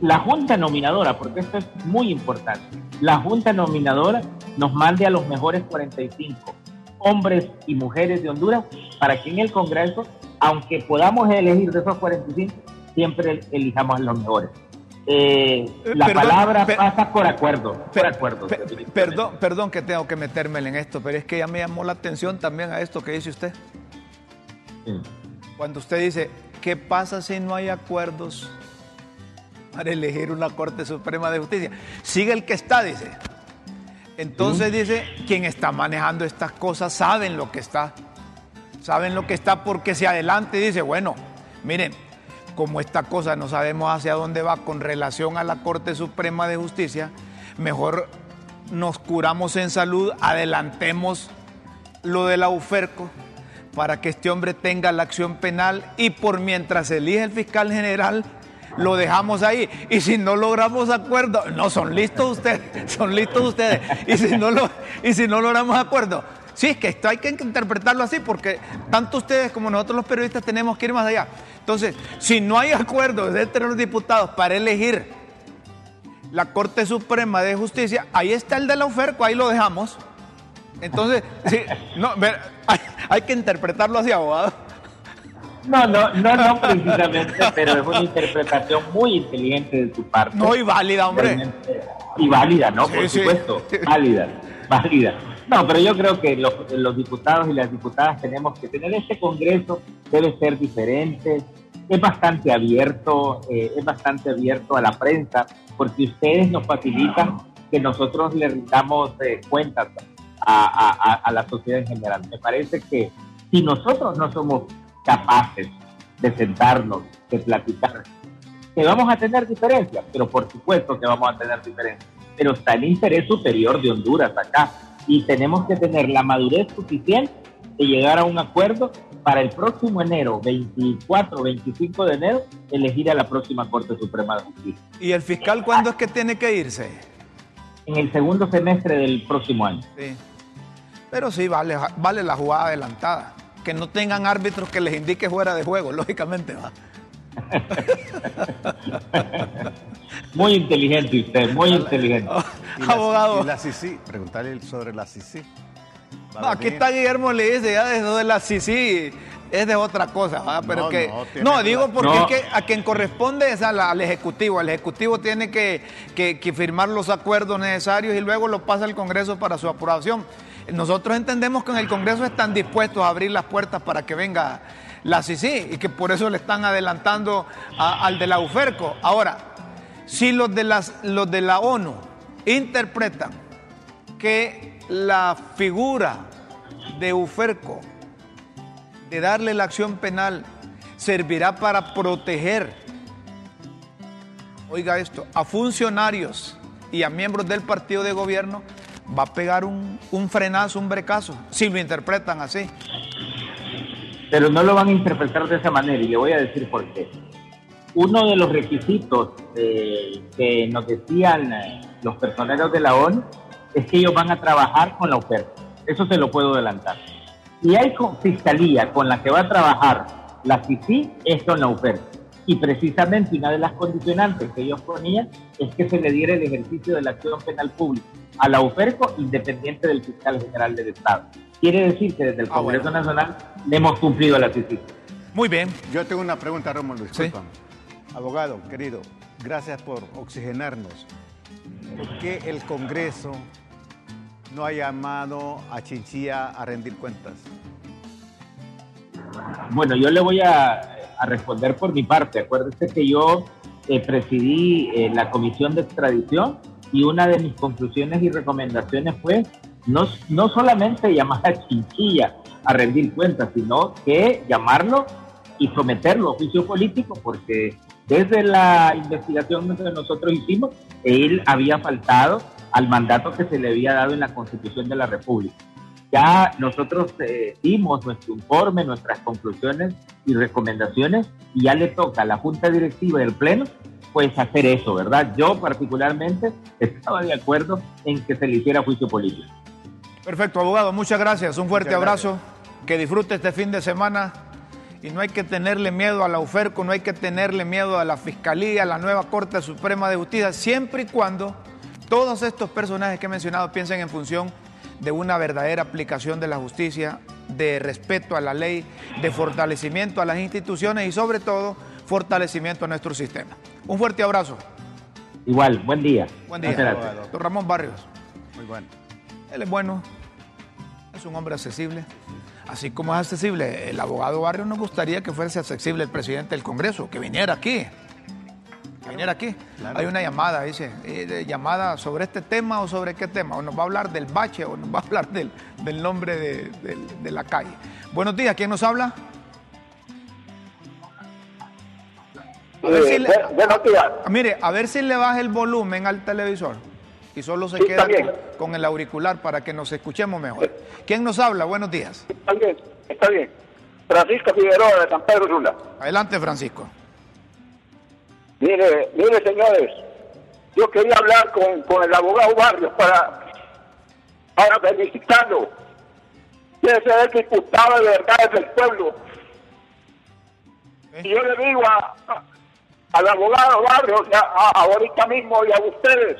la Junta Nominadora, porque esto es muy importante, la Junta Nominadora nos mande a los mejores 45 hombres y mujeres de Honduras para que en el Congreso, aunque podamos elegir de esos 45, siempre elijamos a los mejores. Eh, la palabra pasa por acuerdo. Por acuerdo perdón, perdón que tengo que meterme en esto, pero es que ya me llamó la atención también a esto que dice usted. Cuando usted dice, ¿qué pasa si no hay acuerdos para elegir una Corte Suprema de Justicia? Sigue el que está, dice. Entonces dice, quien está manejando estas cosas saben lo que está. Saben lo que está porque se adelante dice, bueno, miren, como esta cosa no sabemos hacia dónde va con relación a la Corte Suprema de Justicia, mejor nos curamos en salud, adelantemos lo de la UFERCO para que este hombre tenga la acción penal y por mientras elige el fiscal general, lo dejamos ahí. Y si no logramos acuerdo, no, son listos ustedes, son listos ustedes. Y si no, lo, y si no logramos acuerdo, sí, es que esto hay que interpretarlo así porque tanto ustedes como nosotros los periodistas tenemos que ir más allá. Entonces, si no hay acuerdo entre los diputados para elegir la Corte Suprema de Justicia, ahí está el de la UFERCO, ahí lo dejamos. Entonces, sí, no, hay, que interpretarlo así, abogado. No, no, no, no precisamente, pero es una interpretación muy inteligente de su parte. No, y válida, hombre. Y válida, ¿no? Por supuesto, válida, válida. No, pero yo creo que los, diputados y las diputadas tenemos que tener este Congreso, debe ser diferente, es bastante abierto, eh, es bastante abierto a la prensa, porque ustedes nos facilitan que nosotros le rindamos eh, cuentas a, a, la sociedad en general. Me parece que si nosotros no somos capaces de sentarnos, de platicar, que vamos a tener diferencias, pero por supuesto que vamos a tener diferencias, pero está el interés superior de Honduras acá y tenemos que tener la madurez suficiente de llegar a un acuerdo para el próximo enero, 24, 25 de enero, elegir a la próxima Corte Suprema de Justicia. ¿Y el fiscal cuándo es que tiene que irse? En el segundo semestre del próximo año. Sí. Pero sí, vale, vale la jugada adelantada. Que no tengan árbitros que les indique fuera de juego, lógicamente va. muy inteligente usted, muy inteligente. Abogado. Y la CICI, preguntarle sobre la CICI. No, aquí está Guillermo le dice ya de eso de la CICI es de otra cosa, ¿va? pero No, que no, digo porque No. es que a quien corresponde es la- al ejecutivo, el ejecutivo tiene que, que- que firmar los acuerdos necesarios y luego lo pasa al Congreso para su aprobación. Nosotros entendemos que en el Congreso están dispuestos a abrir las puertas para que venga la CICI y que por eso le están adelantando al de la UFERCO. Ahora, si los de, las, los de la ONU interpretan que la figura de UFERCO, de darle la acción penal, servirá para proteger, oiga esto, a funcionarios y a miembros del partido de gobierno, va a pegar un, un frenazo, un brecazo, si lo interpretan así. pero no lo van a interpretar de esa manera y le voy a decir por qué. Uno de los requisitos eh, que nos decían eh, los personeros de la ONU es que ellos van a trabajar con la oferta. Eso se lo puedo adelantar. Y hay fiscalía con la que va a trabajar la CICI es con la oferta. Y precisamente una de las condicionantes que ellos ponían es que se le diera el ejercicio de la acción penal pública a la UFERCO independiente del fiscal general del Estado. Quiere decir que desde el Ah, Congreso bueno. Nacional le hemos cumplido la CICI. Muy bien. Yo tengo una pregunta, Rómulo, discúlpame. Abogado, querido, gracias por oxigenarnos. ¿Por qué el Congreso no ha llamado a Chinchilla a rendir cuentas? Bueno, yo le voy a, a responder por mi parte. Acuérdese que yo eh, presidí eh, la comisión de extradición y una de mis conclusiones y recomendaciones fue no, no solamente llamar a Chinchilla a rendir cuentas, sino que llamarlo y someterlo a juicio político, porque desde la investigación que nosotros hicimos, él había faltado al mandato que se le había dado en la Constitución de la República. Ya nosotros eh, dimos nuestro informe, nuestras conclusiones y recomendaciones y ya le toca a la Junta Directiva del Pleno pues hacer eso, ¿verdad? Yo particularmente estaba de acuerdo en que se le hiciera juicio político. Perfecto, abogado, muchas gracias. Un fuerte Muchas abrazo. Que disfrute este fin de semana. Y no hay que tenerle miedo a la UFERCO, no hay que tenerle miedo a la Fiscalía, a la nueva Corte Suprema de Justicia, siempre y cuando todos estos personajes que he mencionado piensen en función de una verdadera aplicación de la justicia, de respeto a la ley, de fortalecimiento a las instituciones y sobre todo fortalecimiento a nuestro sistema. Un fuerte abrazo. Igual, buen día. Buen día. Gracias. Don Ramón Barrios. Muy bueno. Él es bueno, es un hombre accesible. Así como es accesible el abogado Barrio, nos gustaría que fuese accesible el presidente del Congreso, que viniera aquí. Que viniera aquí. Hay una llamada, dice, eh, de llamada sobre este tema o sobre qué tema. O nos va a hablar del bache o nos va a hablar del, del nombre de, de la calle. Buenos días, ¿quién nos habla? A ver si le- Eh, buenos días. Ah, Mire, a ver si le baja el volumen al televisor y solo se Sí, queda con, con el auricular para que nos escuchemos mejor. ¿Quién nos habla? Buenos días. Está bien, está bien. Francisco Figueroa de San Pedro Sula. Adelante, Francisco. Mire, mire, señores, yo quería hablar con, con el abogado Barrios para, para felicitarlo. Quiere ser diputado de verdad del pueblo. Y yo le digo a, a- al abogado Barrios, a- a- ahorita mismo y a ustedes,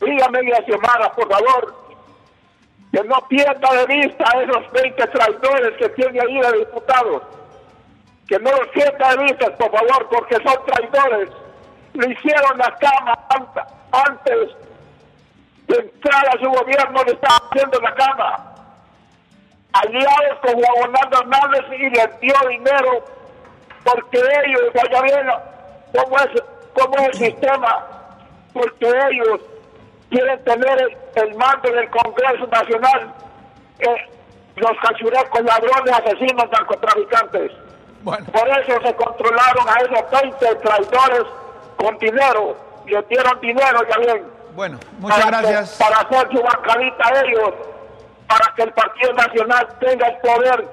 díganme a Xiomara, por favor, que no pierda de vista a esos 20 traidores que tiene ahí de diputados. Que no los de vista, por favor, porque son traidores. Le hicieron la cama ant- antes de entrar a su gobierno, le estaban haciendo la cama. Aliados con Juan Orlando Hernández y les dio dinero porque ellos, vaya bien cómo es, cómo es el sistema, porque ellos quieren tener el, el mando del Congreso Nacional, eh, los cachurecos, ladrones, asesinos, narcotraficantes. Bueno, Por eso se controlaron a esos 20 traidores con dinero, les dieron dinero, ya bien. Bueno, muchas para que- gracias. para hacer su bancadita ellos, para que el Partido Nacional tenga el poder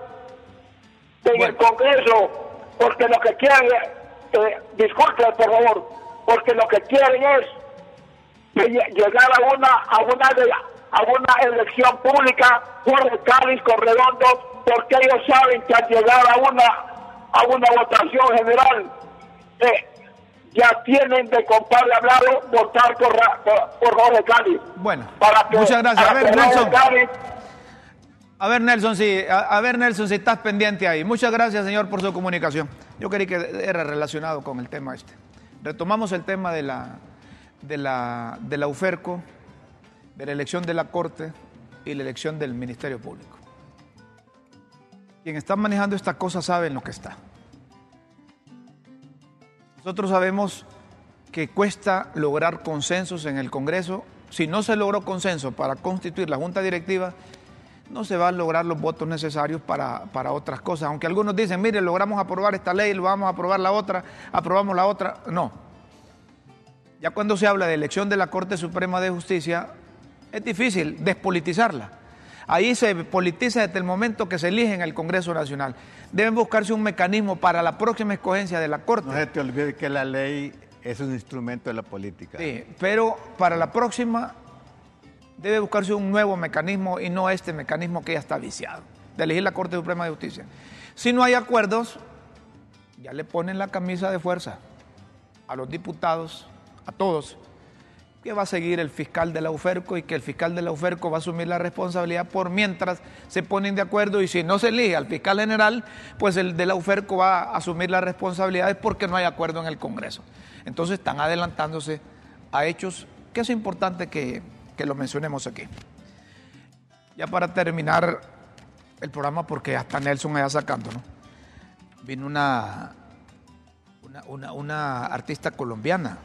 en el Congreso, porque lo que quieren, eh, disculpen por favor, porque lo que quieren es llegar a una a una de- a una elección pública por Cádiz con Redondo, porque ellos saben que al llegar a una a una votación general eh, ya tienen de compadre hablado votar por, por, Jorge Cádiz. Bueno, Para que- muchas gracias. A ver, Nelson. A ver, Nelson, sí, a, a ver, Nelson, si estás pendiente ahí. Muchas gracias, señor, por su comunicación. Yo creí que era relacionado con el tema este. Retomamos el tema de la, de la, de la UFERCO, de la elección de la Corte y la elección del Ministerio Público. Quien está manejando esta cosa sabe en lo que está. Nosotros sabemos que cuesta lograr consensos en el Congreso. Si no se logró consenso para constituir la Junta Directiva, no se van a lograr los votos necesarios para, para otras cosas. Aunque algunos dicen, mire, logramos aprobar esta ley, lo vamos a aprobar la otra, aprobamos la otra. No. Ya cuando se habla de elección de la Corte Suprema de Justicia, es difícil despolitizarla. Ahí se politiza desde el momento que se elige en el Congreso Nacional. Deben buscarse un mecanismo para la próxima escogencia de la Corte. No se te olvide que la ley es un instrumento de la política. Sí, pero para la próxima debe buscarse un nuevo mecanismo y no este mecanismo que ya está viciado, de elegir la Corte Suprema de Justicia. Si no hay acuerdos, ya le ponen la camisa de fuerza a los diputados, a todos, que va a seguir el fiscal de la UFERCO y que el fiscal de la UFERCO va a asumir la responsabilidad por mientras se ponen de acuerdo y si no se elige al fiscal general, pues el de la UFERCO va a asumir las responsabilidades porque no hay acuerdo en el Congreso. Entonces están adelantándose a hechos que es importante que, que lo mencionemos aquí. Ya para terminar el programa, porque hasta Nelson allá sacando, ¿no? Vino una, una, artista colombiana.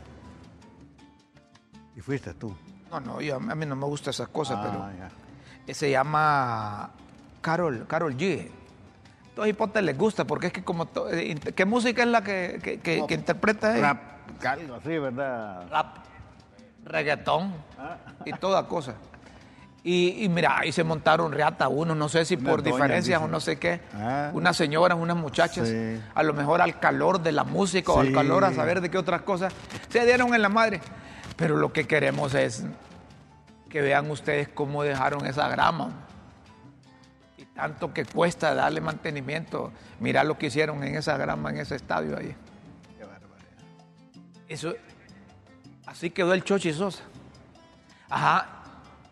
Y fuiste tú. No, no, yo- a mí no me gustan esas cosas, Ah, pero ya. eh, se llama Carol, Carol G. Todos hipotes les gusta, porque es que como... to- eh, ¿Qué música es la que, que, que- que interpreta ella? Rap, algo así, ¿verdad? rap, reggaetón Ah. y toda cosa. Y, y mira, ahí se montaron reata uno, no sé si por diferencias o no sé qué. Ah. Unas señoras, unas muchachas, Sí. a lo mejor al calor de la música o al calor a saber de qué otras cosas, se dieron en la madre. Pero lo que queremos es que vean ustedes cómo dejaron esa grama. Y tanto que cuesta darle mantenimiento. Mira lo que hicieron en esa grama, en ese estadio ahí. Eso, así quedó el Chochi Sosa. Ajá,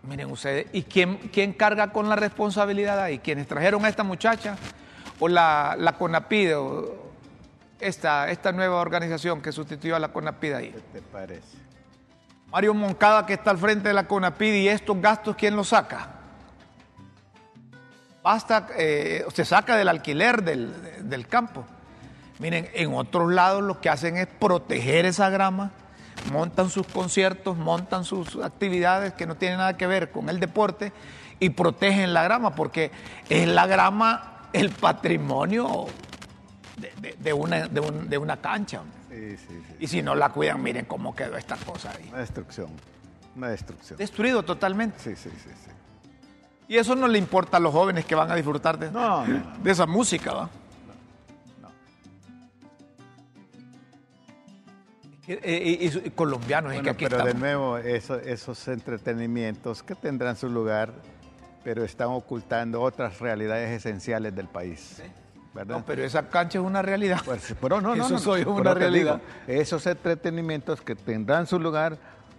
miren ustedes, ¿y quién, quién carga con la responsabilidad ahí? ¿Quienes trajeron a esta muchacha? ¿O la, la CONAPID? o esta, esta nueva organización que sustituyó a la CONAPID ahí. ¿Qué te parece? Mario Moncada que está al frente de la CONAPID y estos gastos, ¿quién los saca? Basta, eh, se saca del alquiler del, del campo. Miren, en otros lados lo que hacen es proteger esa grama, montan sus conciertos, montan sus actividades que no tienen nada que ver con el deporte y protegen la grama, porque es la grama el patrimonio de, una, de un- de una cancha. Sí, sí, sí. Y si no la cuidan, miren cómo quedó esta cosa ahí. Una destrucción. Una destrucción. Destruido totalmente. Sí, sí, sí, sí. Y eso no le importa a los jóvenes que van a disfrutar de, No, no, no. de esa música, ¿va? Es que, eh, y, y- y colombianos, es que Bueno, aquí pero de estamos. nuevo, eso- esos entretenimientos que tendrán su lugar, pero están ocultando otras realidades esenciales del país. ¿Verdad? No, pero esa cancha es una realidad. Pues, pero no, no, Eso no, soy por una realidad. digo, esos entretenimientos que tendrán su lugar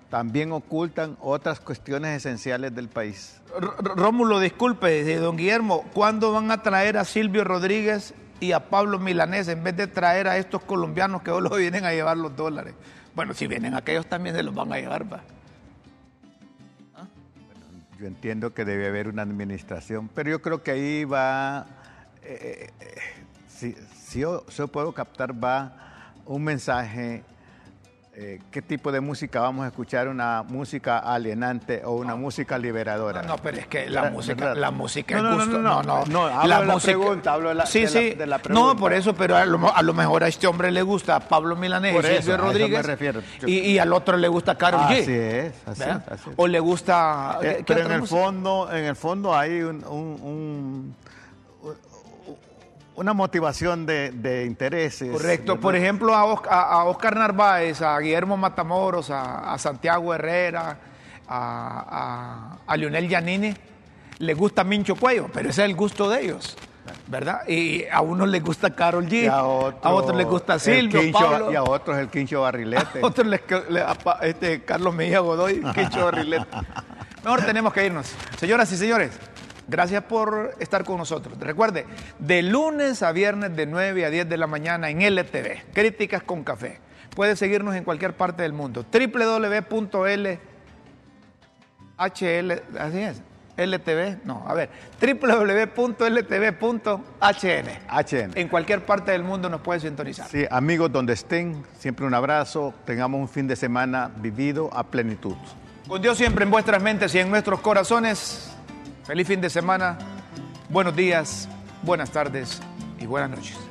también ocultan otras cuestiones esenciales del país. R- Rómulo, disculpe, don Guillermo, ¿cuándo van a traer a Silvio Rodríguez y a Pablo Milanés en vez de traer a estos colombianos que solo vienen a llevar los dólares? Bueno, si vienen aquellos también se los van a llevar, va. Yo entiendo que debe haber una administración, pero yo creo que ahí va, eh, eh, eh, si, si yo, si yo puedo captar, va un mensaje eh, qué tipo de música vamos a escuchar, una música alienante o una música liberadora. No, no, pero es que la ¿Verdad? música, ¿Verdad? la música No, es no, gusto. no, no, no, hablo de la pregunta, hablo de la- sí, de la- sí. de la no, pregunta. por eso, pero a lo, a lo mejor a este hombre le gusta Pablo Milanés Por y eso, Silvio a eso me Rodríguez. refiero. Yo- Y, y al otro le gusta Karol G. Así es, así, es. O le gusta. Eh, ¿qué- qué pero en el música? fondo, en el fondo hay un- un- un- una motivación de, de intereses. Correcto. ¿verdad? Por ejemplo, a Oscar, a Oscar Narváez, a Guillermo Matamoros, a, a Santiago Herrera, a, Lionel Giannini, les gusta Mincho Cuello, pero ese es el gusto de ellos, ¿verdad? Y a unos les gusta Carol G, a, otros les gusta Silvio, Quincho- Pablo, Y a otros el Quincho Barrilete. a otros les, le- Pa- este, Carlos Mejía Godoy, Quincho Barrilete. Mejor tenemos que irnos. Señoras y señores, gracias por estar con nosotros. Recuerde, de lunes a viernes de 9 a 10 de la mañana en LTV, Críticas con Café. Puede seguirnos en cualquier parte del mundo. www.l HL, así es, LTV, no, a ver, www.ltv.hn. HN. En cualquier parte del mundo nos puede sintonizar. Sí, amigos donde estén, siempre un abrazo, tengamos un fin de semana vivido a plenitud. Con Dios siempre en vuestras mentes y en nuestros corazones. Feliz fin de semana, buenos días, buenas tardes y buenas noches.